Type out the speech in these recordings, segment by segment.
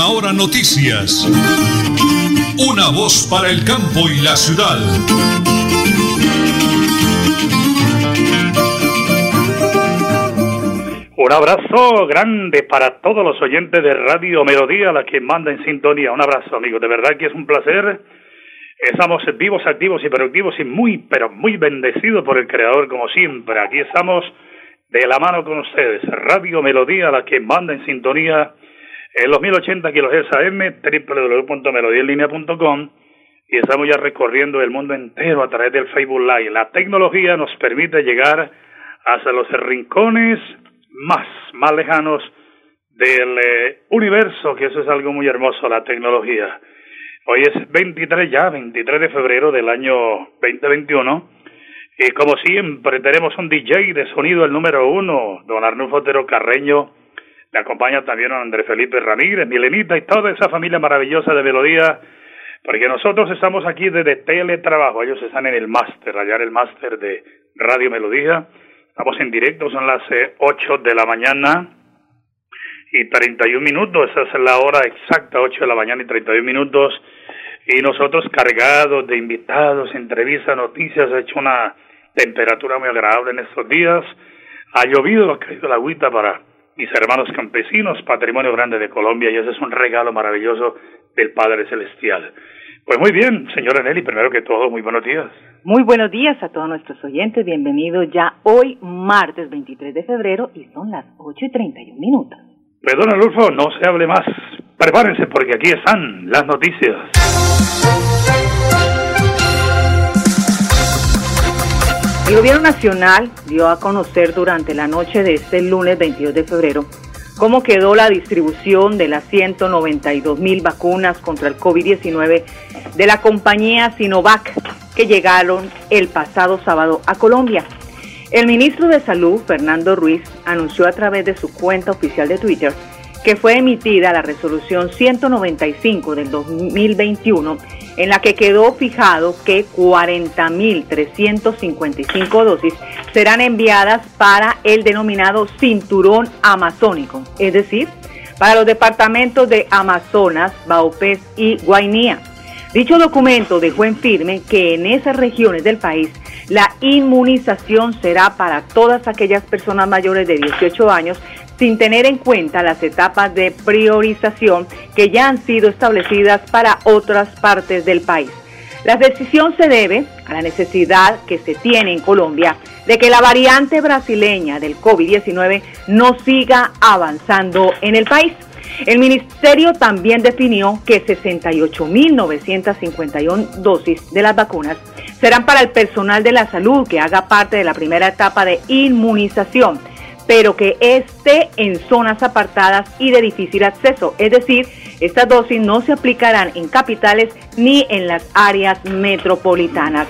Última Hora Noticias. Una voz para el campo y la ciudad. Un abrazo grande para todos los oyentes de Radio Melodía, la que manda en sintonía. Un abrazo, amigos. De verdad que es un placer. Estamos vivos, activos y productivos y muy, pero muy bendecidos por el Creador, como siempre. Aquí estamos de la mano con ustedes. Radio Melodía, la que manda en sintonía en los 1080 kHz AM, www.melodiaenlinea.com y estamos ya recorriendo el mundo entero a través del Facebook Live. La tecnología nos permite llegar hasta los rincones más, más lejanos del eh, universo, que eso es algo muy hermoso, la tecnología. Hoy es 23 ya, 23 de febrero del año 2021 y como siempre, tenemos un DJ de sonido, el número uno, don Arnulfo Otero Carreño. Le acompaña también Andrés Felipe Ramírez, Milenita y toda esa familia maravillosa de Melodía, porque nosotros estamos aquí desde teletrabajo. Ellos están en el máster, allá en el máster de Radio Melodía. Estamos en directo, son las eh, ocho de la mañana y 31 minutos. Esa es la hora exacta, 8 de la mañana y 31 minutos. Y nosotros cargados de invitados, entrevistas, noticias, ha hecho una temperatura muy agradable en estos días. Ha llovido, ha caído la agüita para mis hermanos campesinos, patrimonio grande de Colombia, y ese es un regalo maravilloso del Padre Celestial. Pues muy bien, señora Nelly, primero que todo, muy buenos días. Muy buenos días a todos nuestros oyentes, bienvenidos ya hoy, martes 23 de febrero, y son las 8 y 31 minutos. Perdón, Alulfo, no se hable más. Prepárense porque aquí están las noticias. El Gobierno Nacional dio a conocer durante la noche de este lunes 22 de febrero cómo quedó la distribución de las 192 mil vacunas contra el COVID-19 de la compañía Sinovac que llegaron el pasado sábado a Colombia. El ministro de Salud, Fernando Ruiz, anunció a través de su cuenta oficial de Twitter que fue emitida la resolución 195 del 2021 en la que quedó fijado que 40.355 dosis serán enviadas para el denominado cinturón amazónico, es decir, para los departamentos de Amazonas, Baupés y Guainía. Dicho documento dejó en firme que en esas regiones del país la inmunización será para todas aquellas personas mayores de 18 años sin tener en cuenta las etapas de priorización que ya han sido establecidas para otras partes del país. La decisión se debe a la necesidad que se tiene en Colombia de que la variante brasileña del COVID-19 no siga avanzando en el país. El ministerio también definió que 68.951 dosis de las vacunas serán para el personal de la salud que haga parte de la primera etapa de inmunización pero que esté en zonas apartadas y de difícil acceso. Es decir, estas dosis no se aplicarán en capitales ni en las áreas metropolitanas.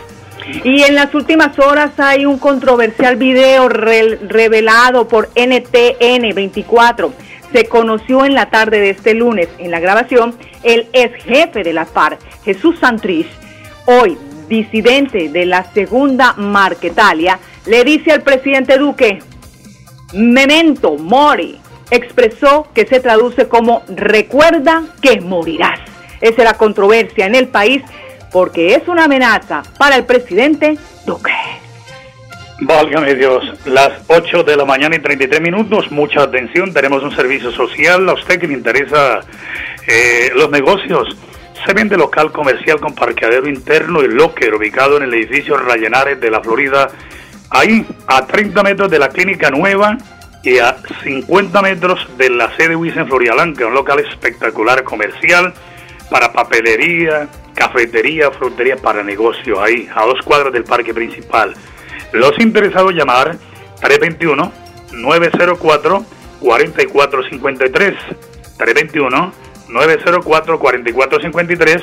Y en las últimas horas hay un controversial video revelado por NTN 24. Se conoció en la tarde de este lunes en la grabación el ex jefe de la FARC, Jesús Santrich, hoy disidente de la segunda Marquetalia, le dice al presidente Duque, Memento Mori expresó que se traduce como recuerda que morirás. Esa es la controversia en el país porque es una amenaza para el presidente Duque. Válgame Dios, las 8 de la mañana y 33 minutos, mucha atención, tenemos un servicio social, a usted que le interesa eh, los negocios. Se vende local comercial con parqueadero interno y locker ubicado en el edificio Rayenares de la Florida Ahí, a 30 metros de la clínica nueva y a 50 metros de la sede WIS en Florialanca, un local espectacular comercial para papelería, cafetería, frutería para negocios ahí, a dos cuadras del parque principal. Los interesados llamar 321 904 4453 321 904 4453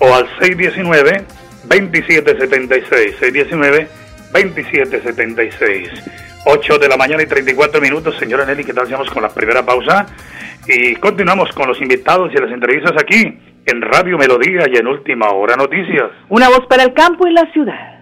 o al 619 2776 619 2776. 8 de la mañana y 34 minutos. Señora Nelly, ¿qué tal hacemos con la primera pausa? Y continuamos con los invitados y las entrevistas aquí en Radio Melodía y en Última Hora Noticias. Una voz para el campo y la ciudad.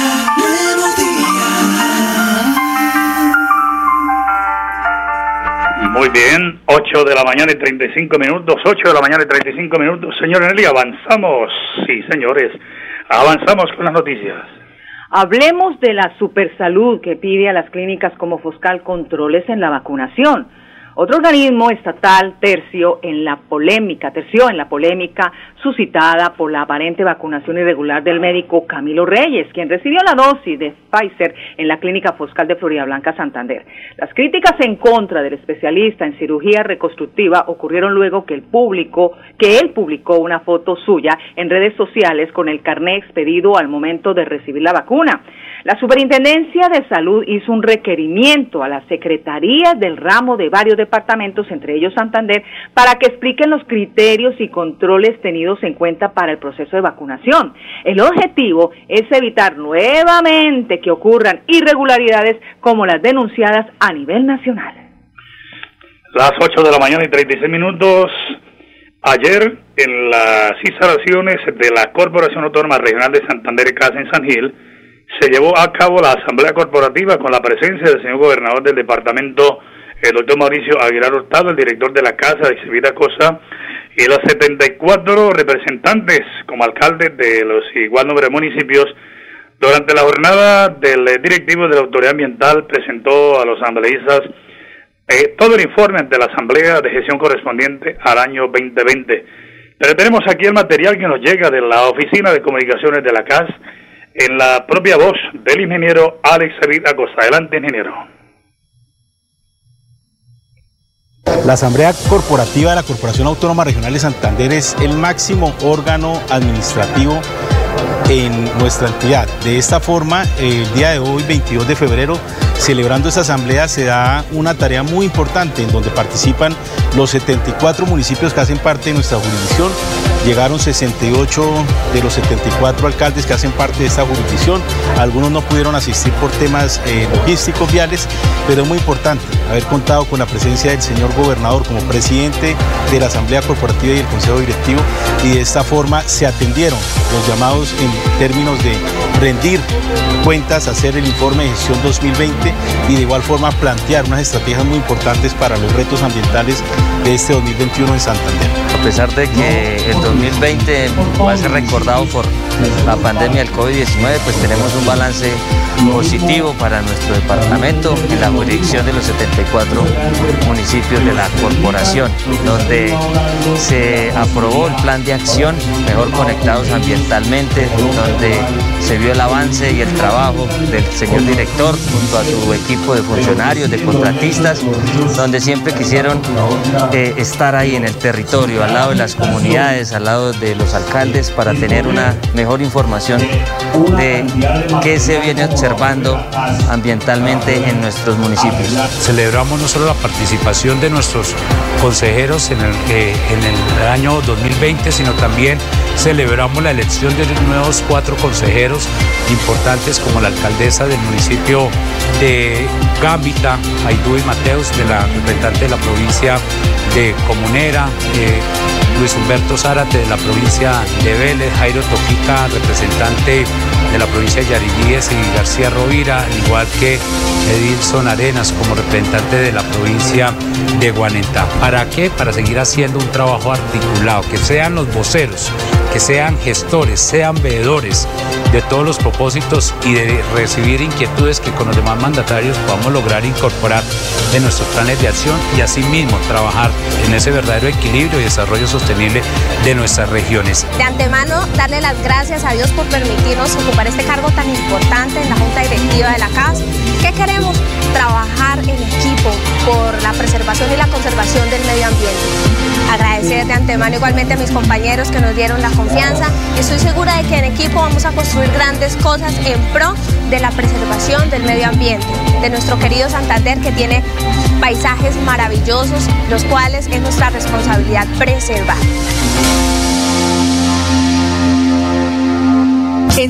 Muy bien, 8 de la mañana y 35 minutos, 8 de la mañana y 35 minutos. Señor Nelly, avanzamos. Sí, señores, avanzamos con las noticias. Hablemos de la supersalud que pide a las clínicas como Foscal controles en la vacunación. Otro organismo estatal tercio en la polémica, terció en la polémica suscitada por la aparente vacunación irregular del médico Camilo Reyes, quien recibió la dosis de Pfizer en la clínica Foscal de Florida Blanca, Santander. Las críticas en contra del especialista en cirugía reconstructiva ocurrieron luego que el público, que él publicó una foto suya en redes sociales con el carné expedido al momento de recibir la vacuna. La Superintendencia de Salud hizo un requerimiento a la Secretaría del ramo de varios departamentos, entre ellos Santander, para que expliquen los criterios y controles tenidos en cuenta para el proceso de vacunación. El objetivo es evitar nuevamente que ocurran irregularidades como las denunciadas a nivel nacional. Las 8 de la mañana y 36 minutos. Ayer, en las instalaciones de la Corporación Autónoma Regional de Santander Casa en San Gil, se llevó a cabo la asamblea corporativa con la presencia del señor gobernador del departamento, el doctor Mauricio Aguilar Hurtado, el director de la Casa de Civita Cosa, y los 74 representantes como alcaldes de los igual número de municipios. Durante la jornada del directivo de la Autoridad Ambiental presentó a los asambleístas eh, todo el informe de la Asamblea de Gestión correspondiente al año 2020. Pero tenemos aquí el material que nos llega de la Oficina de Comunicaciones de la CAS en la propia voz del ingeniero Alex David Acosta. Adelante, ingeniero. La Asamblea Corporativa de la Corporación Autónoma Regional de Santander es el máximo órgano administrativo en nuestra entidad. De esta forma, el día de hoy, 22 de febrero, celebrando esta asamblea, se da una tarea muy importante en donde participan los 74 municipios que hacen parte de nuestra jurisdicción. Llegaron 68 de los 74 alcaldes que hacen parte de esta jurisdicción. Algunos no pudieron asistir por temas eh, logísticos viales, pero es muy importante haber contado con la presencia del señor gobernador como presidente de la Asamblea Corporativa y el Consejo Directivo y de esta forma se atendieron los llamados en términos de rendir cuentas, hacer el informe de gestión 2020 y de igual forma plantear unas estrategias muy importantes para los retos ambientales de este 2021 en Santander. A pesar de que el 2020 va a ser recordado por la pandemia del COVID-19, pues tenemos un balance positivo para nuestro departamento en la jurisdicción de los 74 municipios de la corporación, donde se aprobó el plan de acción Mejor Conectados Ambientalmente, donde se vio el avance y el trabajo del señor director junto a su equipo de funcionarios, de contratistas, donde siempre quisieron eh, estar ahí en el territorio, al lado de las comunidades, al lado de los alcaldes, para tener una mejor información de qué se viene observando ambientalmente en nuestros municipios. Celebramos no solo la participación de nuestros consejeros en el, eh, en el año 2020, sino también celebramos la elección de nuevos cuatro consejeros importantes como la alcaldesa del municipio de Gambita, Aidú Mateus, de la representante de la provincia de Comunera, eh, Luis Humberto Zárate de la provincia de Vélez, Jairo Toquica, representante de la provincia de Yariguíes y García Rovira, al igual que Edilson Arenas como representante de la provincia de Guanentá. ¿Para qué? Para seguir haciendo un trabajo articulado, que sean los voceros, que sean gestores, sean veedores de todos los propósitos y de recibir inquietudes que con los demás mandatarios podamos lograr incorporar en nuestros planes de acción y asimismo trabajar en ese verdadero equilibrio y desarrollo sostenible de nuestras regiones. De antemano, darle las gracias a Dios por permitirnos ocupar este cargo tan importante en la Junta Directiva de la CAS. ¿Qué queremos? Trabajar en equipo por la preservación y la conservación del medio ambiente. Agradecer de antemano igualmente a mis compañeros que nos dieron la confianza y estoy segura de que en equipo vamos a construir grandes cosas en pro de la preservación del medio ambiente, de nuestro querido Santander que tiene paisajes maravillosos, los cuales es nuestra responsabilidad preservar.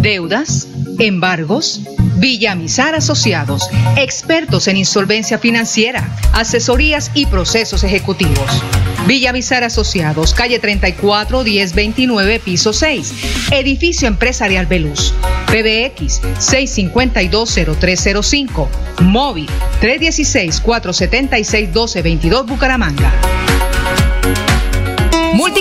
Deudas, embargos Villamizar Asociados, expertos en insolvencia financiera, asesorías y procesos ejecutivos. Villamizar Asociados, calle 34 1029, piso 6, edificio empresarial Veluz. PBX 6520305, móvil 316 476 1222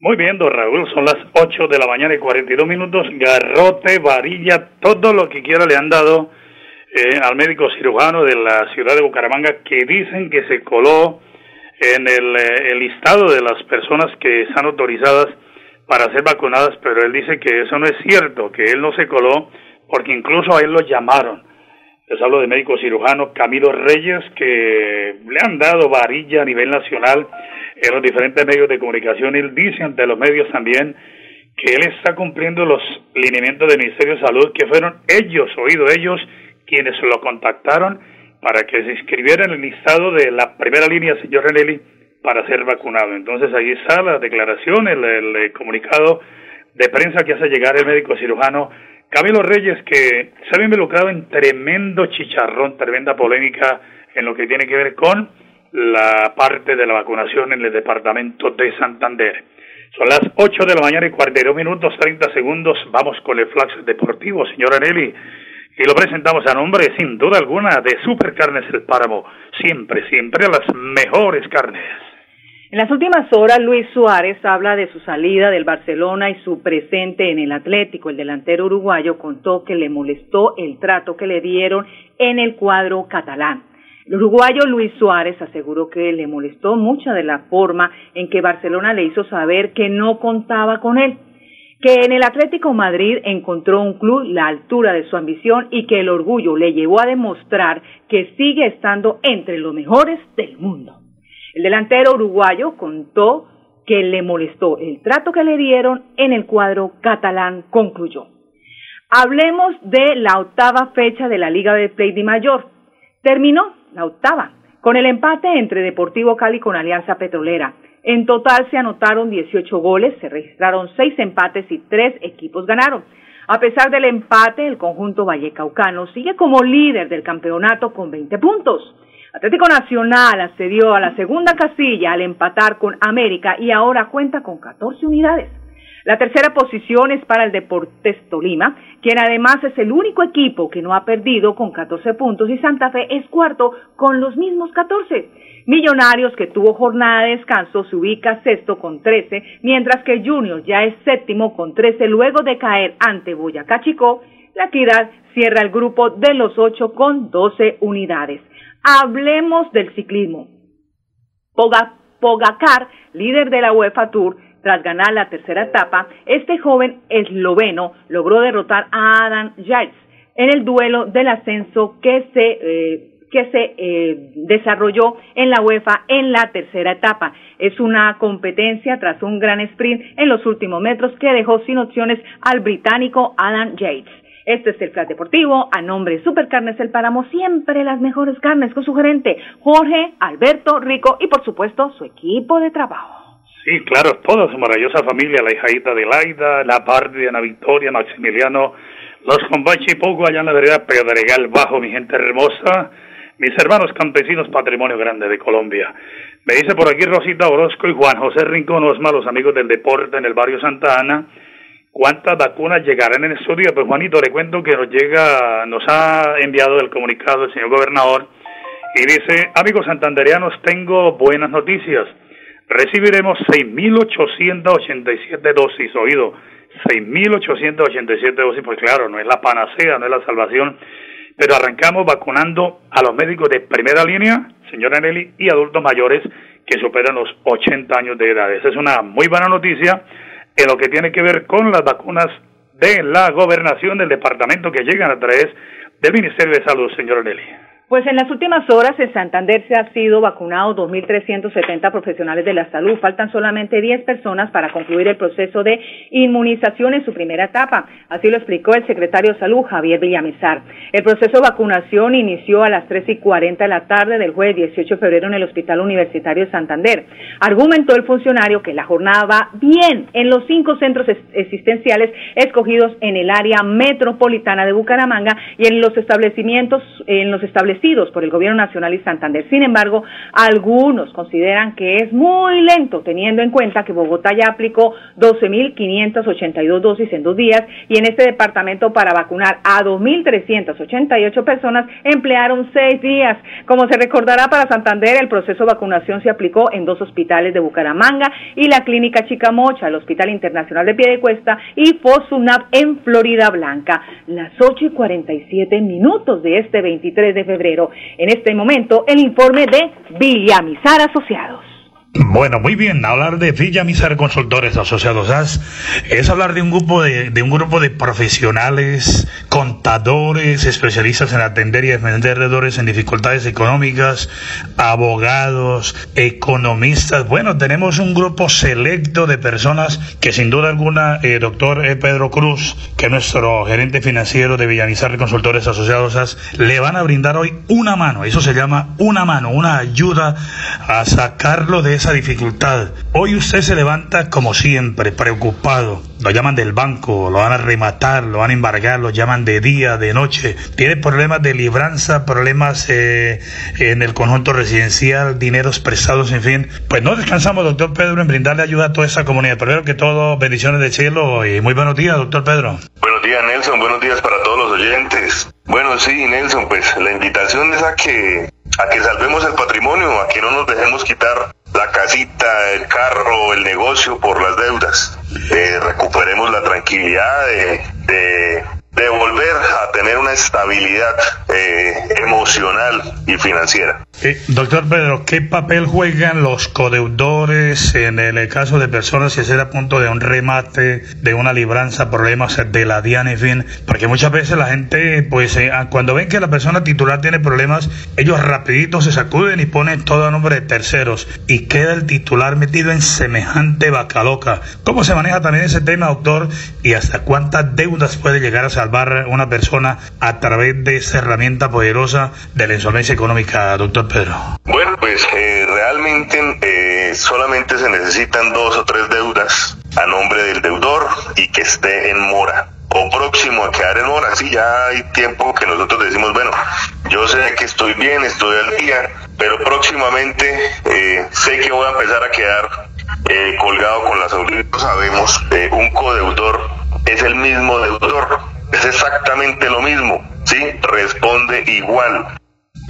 Muy bien, don Raúl, son las 8 de la mañana y 42 minutos. Garrote, varilla, todo lo que quiera le han dado eh, al médico cirujano de la ciudad de Bucaramanga que dicen que se coló en el, eh, el listado de las personas que están autorizadas para ser vacunadas, pero él dice que eso no es cierto, que él no se coló porque incluso a él lo llamaron. Les hablo de médico cirujano Camilo Reyes, que le han dado varilla a nivel nacional en los diferentes medios de comunicación. Él dice ante los medios también que él está cumpliendo los lineamientos del Ministerio de Salud, que fueron ellos, oído ellos, quienes lo contactaron para que se inscribiera en el listado de la primera línea, señor Renelli, para ser vacunado. Entonces ahí está la declaración, el, el comunicado de prensa que hace llegar el médico cirujano Camilo Reyes, que se ha involucrado en tremendo chicharrón, tremenda polémica en lo que tiene que ver con la parte de la vacunación en el departamento de Santander. Son las 8 de la mañana y 42 minutos 30 segundos. Vamos con el flash deportivo, señora Nelly. Y lo presentamos a nombre, sin duda alguna, de Supercarnes El Páramo. Siempre, siempre las mejores carnes. En las últimas horas, Luis Suárez habla de su salida del Barcelona y su presente en el Atlético. El delantero uruguayo contó que le molestó el trato que le dieron en el cuadro catalán. El uruguayo Luis Suárez aseguró que le molestó mucha de la forma en que Barcelona le hizo saber que no contaba con él, que en el Atlético Madrid encontró un club la altura de su ambición y que el orgullo le llevó a demostrar que sigue estando entre los mejores del mundo. El delantero uruguayo contó que le molestó el trato que le dieron en el cuadro catalán, concluyó. Hablemos de la octava fecha de la Liga de Play de Mayor. Terminó la octava, con el empate entre Deportivo Cali con Alianza Petrolera. En total se anotaron 18 goles, se registraron 6 empates y 3 equipos ganaron. A pesar del empate, el conjunto Vallecaucano sigue como líder del campeonato con 20 puntos. Atlético Nacional accedió a la segunda casilla al empatar con América y ahora cuenta con 14 unidades. La tercera posición es para el Deportes Tolima, quien además es el único equipo que no ha perdido con 14 puntos y Santa Fe es cuarto con los mismos 14. Millonarios, que tuvo jornada de descanso, se ubica sexto con 13, mientras que Junior ya es séptimo con 13 luego de caer ante Boyacá Chico. La equidad cierra el grupo de los ocho con 12 unidades. Hablemos del ciclismo. Pogacar, líder de la UEFA Tour, tras ganar la tercera etapa, este joven esloveno logró derrotar a Adam Yates en el duelo del ascenso que se eh, que se eh, desarrolló en la UEFA en la tercera etapa. Es una competencia tras un gran sprint en los últimos metros que dejó sin opciones al británico Adam Yates. Este es el Flash Deportivo, a nombre de Supercarnes El Páramo, siempre las mejores carnes con su gerente Jorge, Alberto, Rico y por supuesto su equipo de trabajo. Sí, claro, toda su maravillosa familia, la hijadita de Laida, la de Ana Victoria, Maximiliano, los combachi poco allá en la vereda Pedregal Bajo, mi gente hermosa, mis hermanos campesinos, patrimonio grande de Colombia. Me dice por aquí Rosita Orozco y Juan José Rincón los amigos del deporte en el barrio Santa Ana. ¿Cuántas vacunas llegarán en estos días? Pues Juanito, le cuento que nos llega, nos ha enviado el comunicado el señor gobernador y dice, amigos santanderianos, tengo buenas noticias recibiremos 6.887 dosis, oído, 6.887 dosis, pues claro, no es la panacea, no es la salvación, pero arrancamos vacunando a los médicos de primera línea, señora Nelly, y adultos mayores que superan los 80 años de edad. Esa es una muy buena noticia en lo que tiene que ver con las vacunas de la gobernación del departamento que llegan a través del Ministerio de Salud, señora Nelly. Pues en las últimas horas en Santander se ha sido vacunado 2.370 profesionales de la salud. Faltan solamente 10 personas para concluir el proceso de inmunización en su primera etapa. Así lo explicó el secretario de Salud, Javier Villamizar. El proceso de vacunación inició a las 3 y 40 de la tarde del jueves 18 de febrero en el Hospital Universitario de Santander. Argumentó el funcionario que la jornada va bien en los cinco centros existenciales escogidos en el área metropolitana de Bucaramanga y en los establecimientos, en los establecimientos por el Gobierno Nacional y Santander. Sin embargo, algunos consideran que es muy lento, teniendo en cuenta que Bogotá ya aplicó 12.582 dosis en dos días y en este departamento para vacunar a 2.388 personas emplearon seis días. Como se recordará para Santander, el proceso de vacunación se aplicó en dos hospitales de Bucaramanga y la Clínica Chicamocha, el Hospital Internacional de Piedecuesta y Fosunap en Florida Blanca. Las 8 y 47 minutos de este 23 de febrero en este momento, el informe de Villamizar Asociados. Bueno, muy bien. Hablar de Villa Misar Consultores Asociados es hablar de un grupo de, un grupo de profesionales, contadores, especialistas en atender y defender deudores en dificultades económicas, abogados, economistas. Bueno, tenemos un grupo selecto de personas que sin duda alguna, eh, doctor e. Pedro Cruz, que es nuestro gerente financiero de Villamizar Consultores Asociados le van a brindar hoy una mano. Eso se llama una mano, una ayuda a sacarlo de esa dificultad. Hoy usted se levanta como siempre, preocupado. Lo llaman del banco, lo van a rematar, lo van a embargar, lo llaman de día, de noche. Tiene problemas de libranza, problemas eh, en el conjunto residencial, dineros prestados, en fin. Pues no descansamos, doctor Pedro, en brindarle ayuda a toda esa comunidad. Primero que todo, bendiciones de cielo y muy buenos días, doctor Pedro. Buenos días, Nelson. Buenos días para todos los oyentes. Bueno, sí, Nelson, pues la invitación es a que a que salvemos el patrimonio, a que no nos dejemos quitar la casita, el carro, el negocio por las deudas. Eh, recuperemos la tranquilidad de, volver a tener una estabilidad eh, emocional y financiera. Eh, doctor Pedro, ¿qué papel juegan los codeudores en el caso de personas que se a punto de un remate, de una libranza, problemas de la DIAN, en fin? Porque muchas veces la gente, pues, eh, cuando ven que la persona titular tiene problemas, ellos rapidito se sacuden y ponen todo a nombre de terceros y queda el titular metido en semejante vaca loca. ¿Cómo se maneja también ese tema, doctor? ¿Y hasta cuántas deudas puede llegar a salvar una persona a través de esa herramienta poderosa de la insolvencia económica, doctor bueno, pues eh, realmente eh, solamente se necesitan dos o tres deudas a nombre del deudor y que esté en mora o próximo a quedar en mora. Sí, ya hay tiempo que nosotros decimos, bueno, yo sé que estoy bien, estoy al día, pero próximamente eh, sé que voy a empezar a quedar colgado con las audiencias, sabemos, eh, un codeudor es el mismo deudor, es exactamente lo mismo, ¿sí? Responde igual.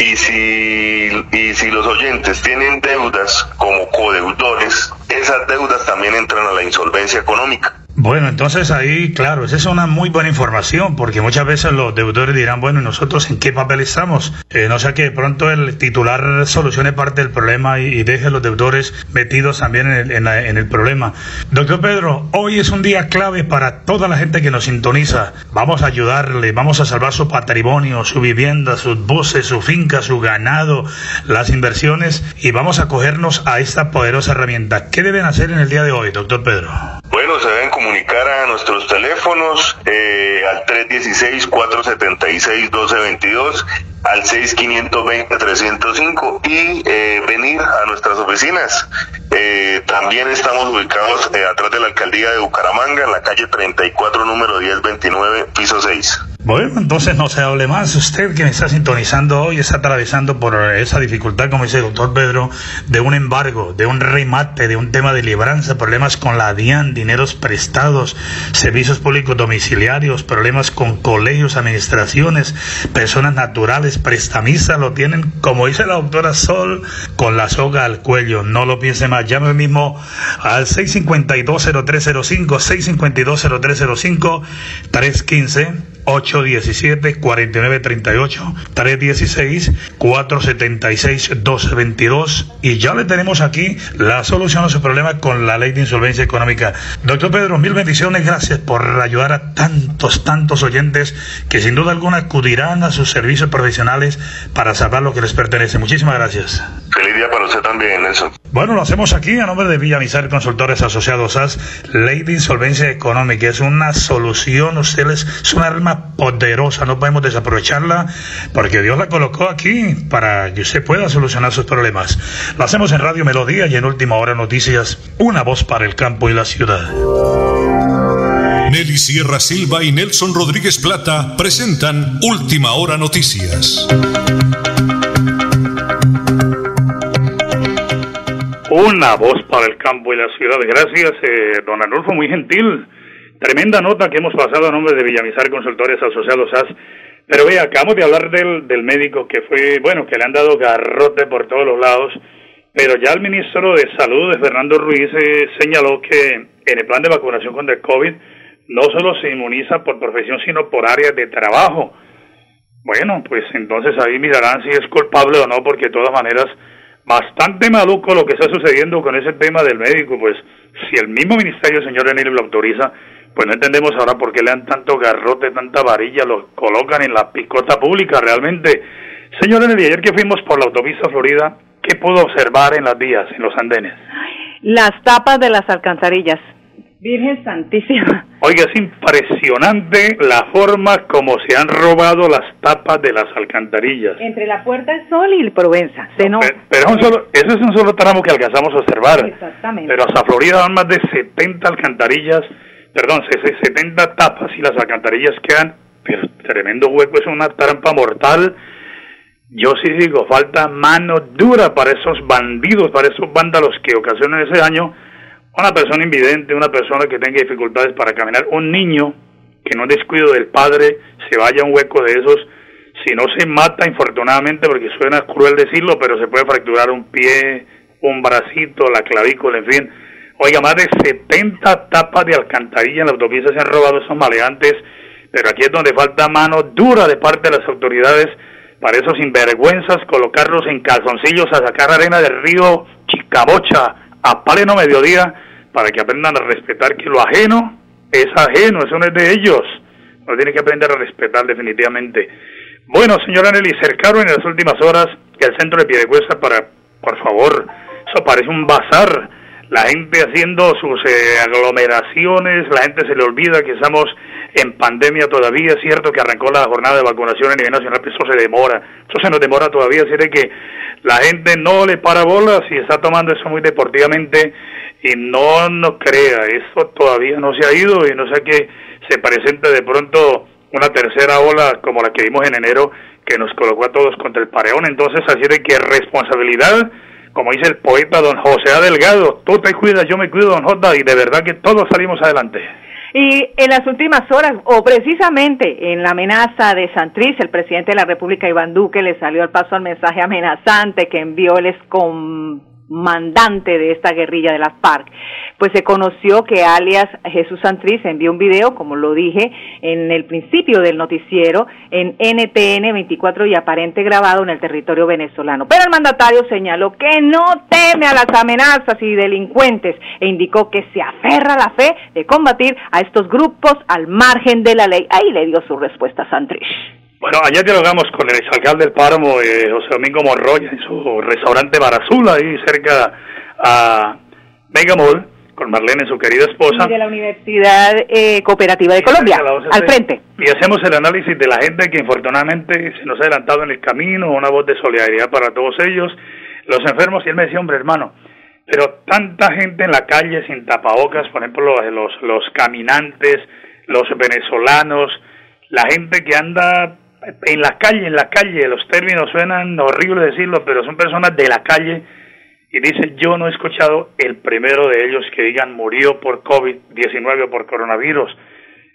Y si, y si los oyentes tienen deudas como codeudores, esas deudas también entran a la insolvencia económica. Bueno, entonces ahí, claro, esa es una muy buena información, porque muchas veces los deudores dirán, bueno, ¿y nosotros en qué papel estamos? Eh, no sea que de pronto el titular solucione parte del problema y, deje a los deudores metidos también en el, problema. Doctor Pedro, hoy es un día clave para toda la gente que nos sintoniza. Vamos a ayudarle, vamos a salvar su patrimonio, su vivienda, sus voces, su finca, su ganado, las inversiones y vamos a cogernos a esta poderosa herramienta. ¿Qué deben hacer en el día de hoy, doctor Pedro? Bueno, se deben comunicar a nuestros teléfonos eh, al 316-476-1222, al 6520-305 y eh, venir a nuestras oficinas. Eh, también estamos ubicados atrás de la alcaldía de Bucaramanga, en la calle 34, número 1029, piso 6. Bueno, entonces no se hable más. Usted que me está sintonizando hoy está atravesando por esa dificultad, como dice el doctor Pedro, de un embargo, de un remate, de un tema de libranza, problemas con la DIAN, dineros prestados, servicios públicos domiciliarios, problemas con colegios, administraciones, personas naturales, prestamistas, lo tienen, como dice la doctora Sol, con la soga al cuello. No lo piense más. Llame mismo al 652-0305, 652-0305, 315. 817-4938, 316-476-1222 y ya le tenemos aquí la solución a su problema con la ley de insolvencia económica. Doctor Pedro, mil bendiciones, gracias por ayudar a tantos, tantos oyentes que sin duda alguna acudirán a sus servicios profesionales para salvar lo que les pertenece. Muchísimas gracias. Feliz día para usted también, Nelson. Bueno, lo hacemos aquí a nombre de Villamizar Consultores Asociados AS, Ley de Insolvencia Económica. Es una solución, ustedes, es un arma poderosa, no podemos desaprovecharla porque Dios la colocó aquí para que usted pueda solucionar sus problemas. Lo hacemos en Radio Melodía y en Última Hora Noticias, una voz para el campo y la ciudad. Nelly Sierra Silva y Nelson Rodríguez Plata presentan Última Hora Noticias. Una voz para el campo y la ciudad. Gracias, eh, don Arnulfo, muy gentil Tremenda nota que hemos pasado a nombre de Villamizar Consultores Asociados SAS. Pero vea, acabamos de hablar del, del médico que fue, bueno, que le han dado garrote por todos los lados, pero ya el ministro de Salud, Fernando Ruiz, eh, señaló que en el plan de vacunación contra el COVID no solo se inmuniza por profesión, sino por áreas de trabajo. Bueno, pues entonces ahí mirarán si es culpable o no, porque de todas maneras, bastante maluco lo que está sucediendo con ese tema del médico, pues si el mismo ministerio, señor Enil, lo autoriza, pues no entendemos ahora por qué le dan tanto garrote, tanta varilla, lo colocan en la picota pública realmente. Señor Nelly, ayer que fuimos por la autopista Florida, ¿qué pudo observar en las vías, en los andenes? Las tapas de las alcantarillas. Virgen Santísima. Oiga, es impresionante la forma como se han robado las tapas de las alcantarillas. Entre la Puerta del Sol y el Provenza. pero, solo, ese es un solo tramo que alcanzamos a observar. Exactamente. Pero hasta Florida van más de 70 alcantarillas perdón, 70 tapas y las alcantarillas quedan, pero tremendo hueco, es una trampa mortal. Yo sí digo, falta mano dura para esos bandidos, para esos vándalos que ocasionan ese daño. Una persona invidente, una persona que tenga dificultades para caminar, un niño que no descuido del padre se vaya a un hueco de esos, si no se mata infortunadamente, porque suena cruel decirlo, pero se puede fracturar un pie, un bracito, la clavícula, en fin. Oiga, más de 70 tapas de alcantarilla en la autopista se han robado esos maleantes, pero aquí es donde falta mano dura de parte de las autoridades para esos sinvergüenzas, colocarlos en calzoncillos a sacar arena del río Chicabocha a pleno mediodía para que aprendan a respetar que lo ajeno es ajeno, eso no es de ellos. Lo tienen que aprender a respetar definitivamente. Bueno, señora Nelly, cercaron en las últimas horas el centro de Piedecuesta para, por favor, eso parece un bazar la gente haciendo sus eh, aglomeraciones, la gente se le olvida que estamos en pandemia todavía, es cierto que arrancó la jornada de vacunación a nivel nacional, pero eso se demora, eso se nos demora todavía, así que la gente no le para bolas y está tomando eso muy deportivamente y no nos crea, eso todavía no se ha ido y no sé que se presente de pronto una tercera ola como la que vimos en enero que nos colocó a todos contra el pareón, entonces así de que responsabilidad como dice el poeta don José Delgado, tú te cuidas, yo me cuido, don Jota, y de verdad que todos salimos adelante. Y en las últimas horas, o precisamente en la amenaza de Santriz, el presidente de la República, Iván Duque, le salió al paso al mensaje amenazante que envió el excom mandante de esta guerrilla de las FARC. Pues se conoció que alias Jesús Santriz envió un video, como lo dije en el principio del noticiero, en NTN 24 y aparente grabado en el territorio venezolano. Pero el mandatario señaló que no teme a las amenazas y delincuentes e indicó que se aferra a la fe de combatir a estos grupos al margen de la ley. Ahí le dio su respuesta a Santriz. Bueno, ayer dialogamos con el exalcalde del Páramo, eh, José Domingo Monroy, en su restaurante Barazula, ahí cerca a Mega Mall, con Marlene, su querida esposa. Y de la Universidad eh, Cooperativa de Colombia, al frente. Y hacemos el análisis de la gente que infortunadamente se nos ha adelantado en el camino, una voz de solidaridad para todos ellos, los enfermos, y él me decía, hombre hermano, pero tanta gente en la calle sin tapabocas, por ejemplo, los, los caminantes, los venezolanos, la gente que anda en la calle, en la calle, los términos suenan horribles decirlo, pero son personas de la calle y dice, yo no he escuchado el primero de ellos que digan murió por COVID-19 o por coronavirus.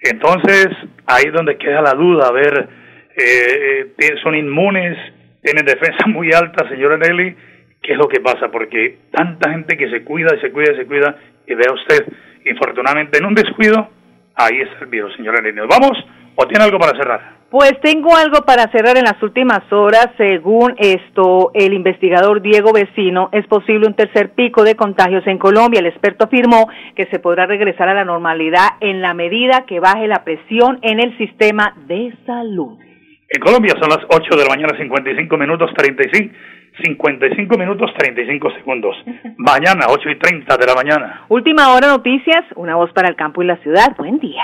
Entonces, ahí es donde queda la duda, a ver, eh, eh, son inmunes, tienen defensa muy alta, señora Nelly, ¿qué es lo que pasa? Porque tanta gente que se cuida y se cuida y se cuida, y vea usted, infortunadamente en un descuido, ahí está el virus, señora Nelly. ¿Nos vamos o tiene algo para cerrar? Pues tengo algo para cerrar en las últimas horas. Según esto, el investigador Diego Vecino, es posible un tercer pico de contagios en Colombia. El experto afirmó que se podrá regresar a la normalidad en la medida que baje la presión en el sistema de salud. En Colombia son las 8 de la mañana, 55 minutos 35, 55 minutos 35 segundos. Mañana, 8 y 30 de la mañana. Última hora noticias, una voz para el campo y la ciudad. Buen día.